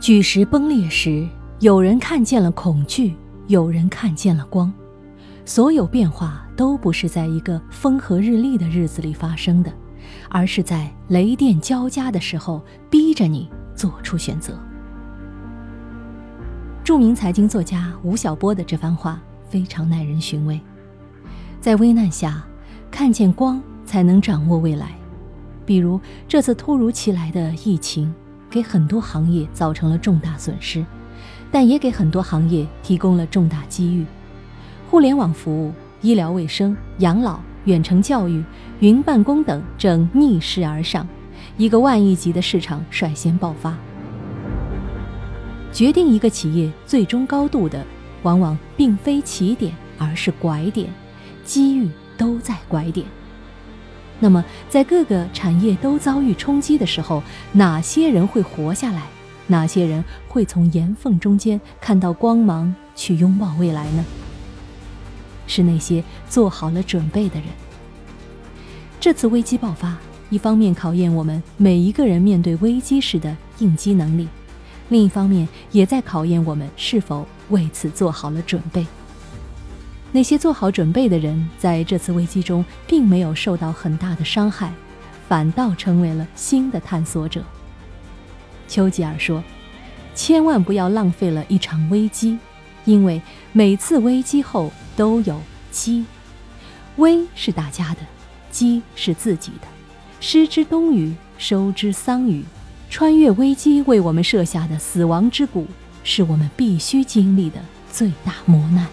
巨石崩裂时，有人看见了恐惧，有人看见了光。所有变化都不是在一个风和日丽的日子里发生的，而是在雷电交加的时候，逼着你做出选择。著名财经作家吴晓波的这番话非常耐人寻味。在危难下，看见光才能掌握未来。比如这次突如其来的疫情。给很多行业造成了重大损失，但也给很多行业提供了重大机遇。互联网服务、医疗卫生、养老、远程教育、云办公等正逆势而上，一个万亿级的市场率先爆发。决定一个企业最终高度的，往往并非起点，而是拐点，机遇都在拐点。那么，在各个产业都遭遇冲击的时候，哪些人会活下来？哪些人会从岩缝中间看到光芒，去拥抱未来呢？是那些做好了准备的人。这次危机爆发，一方面考验我们每一个人面对危机时的应激能力，另一方面也在考验我们是否为此做好了准备。那些做好准备的人，在这次危机中并没有受到很大的伤害，反倒成为了新的探索者。丘吉尔说：“千万不要浪费了一场危机，因为每次危机后都有机。危是大家的，机是自己的。失之东隅，收之桑榆。穿越危机为我们设下的死亡之谷，是我们必须经历的最大磨难。”